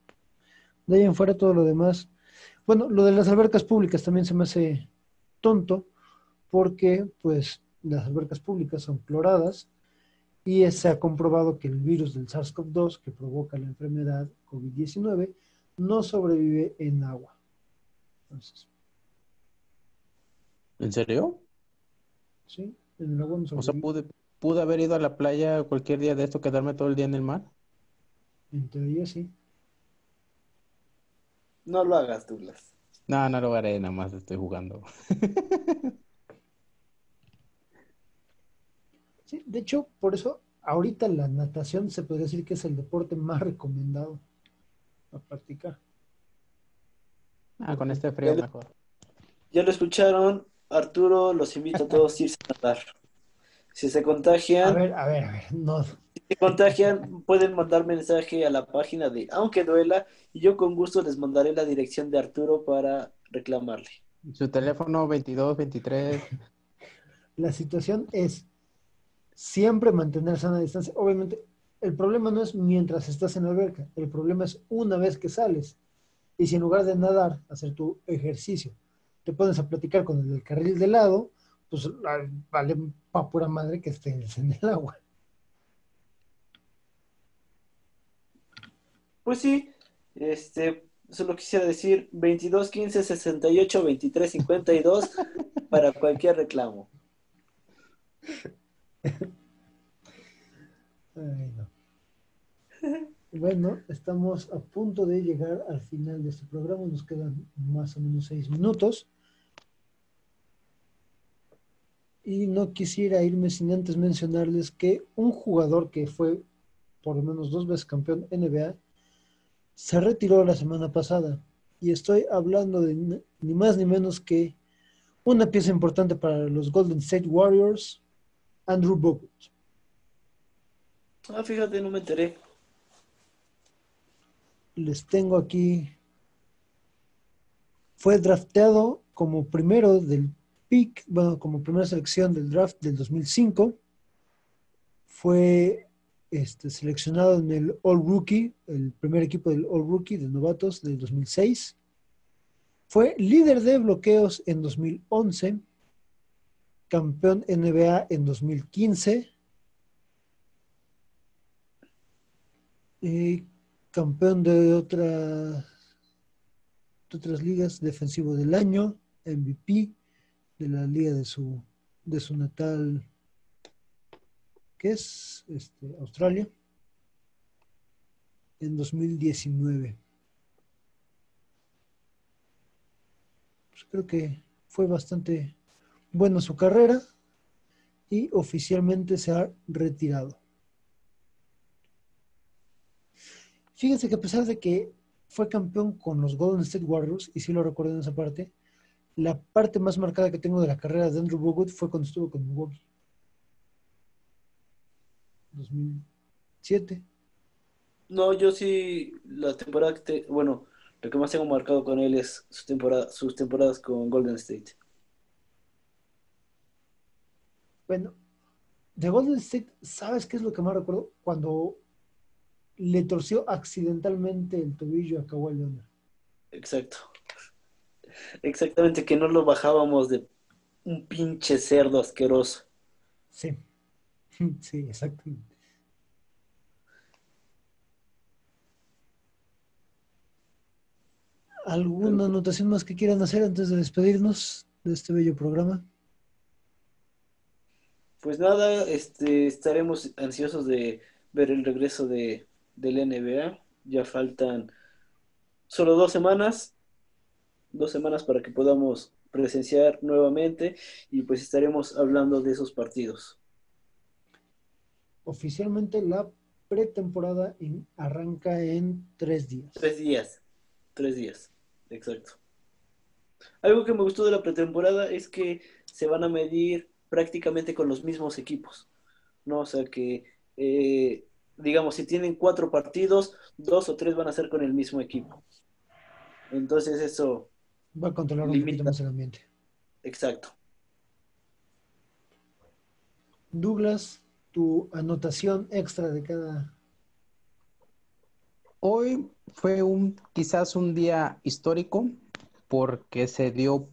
De ahí en fuera todo lo demás. Bueno, lo de las albercas públicas también se me hace tonto porque pues las albercas públicas son cloradas y se ha comprobado que el virus del SARS-CoV-2 que provoca la enfermedad COVID-19 no sobrevive en agua. Entonces, ¿En serio? ¿sí? En el agua no O sea, sobrevive. pude, pude haber ido a la playa cualquier día de esto, quedarme todo el día en el mar. En teoría sí. No lo hagas, Douglas. No, no lo haré, nada más estoy jugando. <laughs> Sí, de hecho, por eso ahorita la natación se podría decir que es el deporte más recomendado a practicar. Ah, con este frío mejor. Ya lo escucharon, Arturo los invita a todos a irse a nadar. Si se A contagian, ver, a ver, a ver, no, si se contagian, pueden mandar mensaje a la página de Aunque Duela y yo con gusto les mandaré la dirección de Arturo para reclamarle. Su teléfono 22, 23. la situación es siempre mantener sana distancia. Obviamente, el problema no es mientras estás en la alberca, el problema es una vez que sales. Y si en lugar de nadar, hacer tu ejercicio, te pones a platicar con el del carril de lado, pues ah, vale pa' pura madre que estés en el agua. Pues sí, este, solo quisiera decir 22 15 68 23 52 para cualquier reclamo. <laughs> Bueno, estamos a punto de llegar al final de este programa. Nos quedan más o menos seis minutos. Y no quisiera irme sin antes mencionarles que un jugador que fue por lo menos dos veces campeón NBA se retiró la semana pasada. Y estoy hablando de ni más ni menos que una pieza importante para los Golden State Warriors, Andrew Bogut. Ah, fíjate, no me enteré. les tengo aquí. Fue drafteado como primero del pick, bueno, como primera selección del draft del 2005. Fue este, seleccionado en el All Rookie, el primer equipo del All Rookie de novatos del 2006. Fue líder de bloqueos en 2011, campeón NBA en 2015. Y campeón de otras, de otras ligas, defensivo del año, MVP de la liga de su, de su natal, que es este, Australia, en 2019. Pues creo que fue bastante buena su carrera y oficialmente se ha retirado. Fíjense que a pesar de que fue campeón con los Golden State Warriors, y sí lo recuerdo en esa parte, la parte más marcada que tengo de la carrera de Andrew Bogut fue cuando estuvo con Milwaukee. 2007. No, yo sí, la temporada que te- bueno, lo que más tengo marcado con él es su temporada, sus temporadas con Golden State. Bueno, de Golden State, ¿sabes qué es lo que más recuerdo? Cuando le torció accidentalmente el tobillo a Kawhi Leonard. Exacto. Exactamente, que no lo bajábamos de un pinche cerdo asqueroso. Sí, <laughs> sí, exactamente. ¿Alguna anotación más que quieran hacer antes de despedirnos de este bello programa? Pues nada, este, estaremos ansiosos de ver el regreso de, del NBA. Ya faltan solo dos semanas, dos semanas para que podamos presenciar nuevamente y pues estaremos hablando de esos partidos. Oficialmente la pretemporada arranca en tres días. Tres días, tres días, exacto. Algo que me gustó de la pretemporada es que se van a medir prácticamente con los mismos equipos, ¿no? O sea que, eh, digamos, si tienen cuatro partidos, dos o tres van a ser con el mismo equipo. Entonces eso Va a controlar un poquito más el ambiente. Exacto. Douglas, tu anotación extra de cada. Hoy fue un quizás un día histórico porque se dio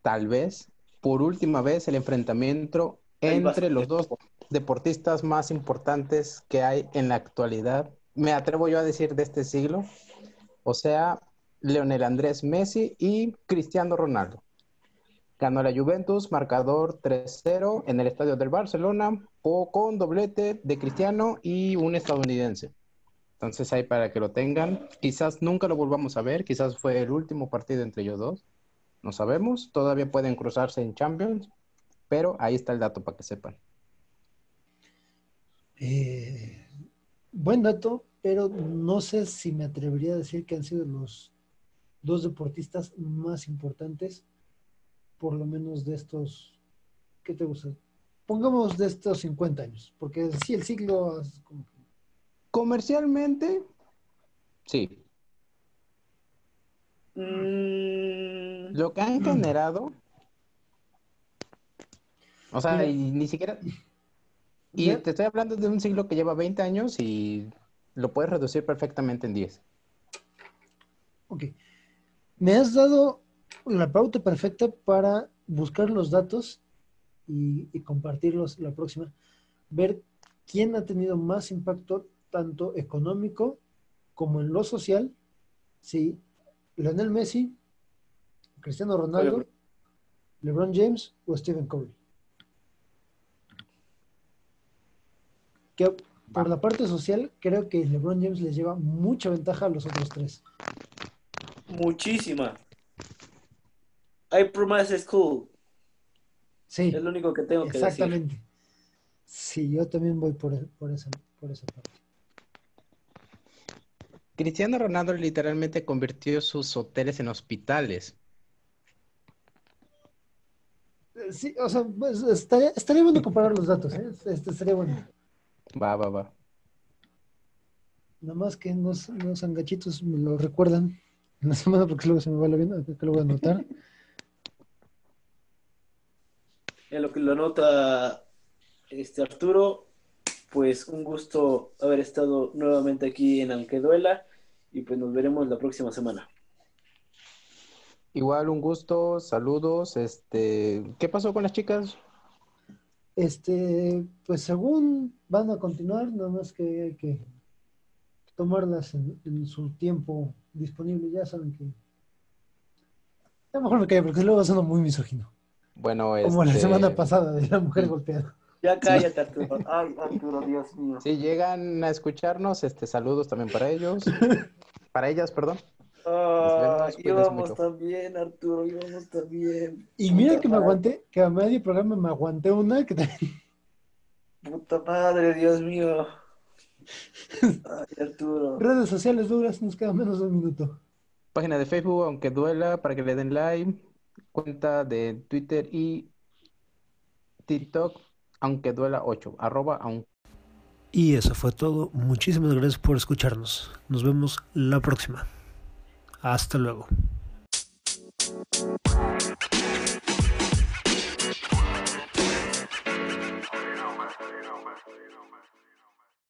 tal vez por última vez el enfrentamiento entre los dos deportistas más importantes que hay en la actualidad. Me atrevo yo a decir de este siglo. O sea, Leonel Andrés Messi y Cristiano Ronaldo. Ganó la Juventus, marcador 3-0 en el estadio del Barcelona, o con doblete de Cristiano y un estadounidense. Entonces ahí para que lo tengan. Quizás nunca lo volvamos a ver, quizás fue el último partido entre ellos dos. No sabemos, todavía pueden cruzarse en Champions, pero ahí está el dato para que sepan. Eh, buen dato, pero no sé si me atrevería a decir que han sido los dos deportistas más importantes, por lo menos de estos, ¿qué te gusta? Pongamos de estos 50 años, porque sí, el siglo... Comercialmente, sí. Mm. Lo que han generado, o sea, ni siquiera... Y te estoy hablando de un siglo que lleva 20 años y lo puedes reducir perfectamente en 10. Ok me has dado la pauta perfecta para buscar los datos y, compartirlos la próxima. Ver quién ha tenido más impacto tanto económico como en lo social. Sí, Lionel Messi, Cristiano Ronaldo, LeBron James o Stephen Curry. Que por la parte social, creo que LeBron James les lleva mucha ventaja a los otros tres muchísima. I promise school. Sí. Es lo único que tengo que decir. Exactamente. Sí, yo también voy por, por, esa, por esa parte. Cristiano Ronaldo literalmente convirtió sus hoteles en hospitales. Sí, o sea, pues, estaría, estaría, bueno comparar los datos, ¿eh? Este estaría bueno. Va, va, va. Nada más que los, los angachitos me lo recuerdan en la semana porque luego se me va la vida, que lo voy a anotar. En lo que lo anota este Arturo, pues un gusto haber estado nuevamente aquí en Alqueduela y pues nos veremos la próxima semana. Igual un gusto, saludos. Este, ¿qué pasó con las chicas? Este, pues según van a continuar, nada más que hay que tomarlas en su tiempo disponible, ya saben que. A lo mejor me cae porque luego suena muy misógino. Bueno, Como la este, semana pasada de la mujer golpeada. Ya cállate, <laughs> Arturo. Ay, Arturo, Dios mío. Si llegan a escucharnos, este saludos también para ellos. <laughs> para ellas, perdón. Ah, íbamos también, Arturo, íbamos también. Y mira que me aguanté, que a medio programa me aguanté una que también. Puta madre, Dios mío. Ay, Arturo. Redes sociales duras, nos queda menos de un minuto. Página de Facebook, aunque duela, para que le den like. Cuenta de Twitter y TikTok, aunque duela 8. Arroba aunque. Y eso fue todo. Muchísimas gracias por escucharnos. Nos vemos la próxima. Hasta luego.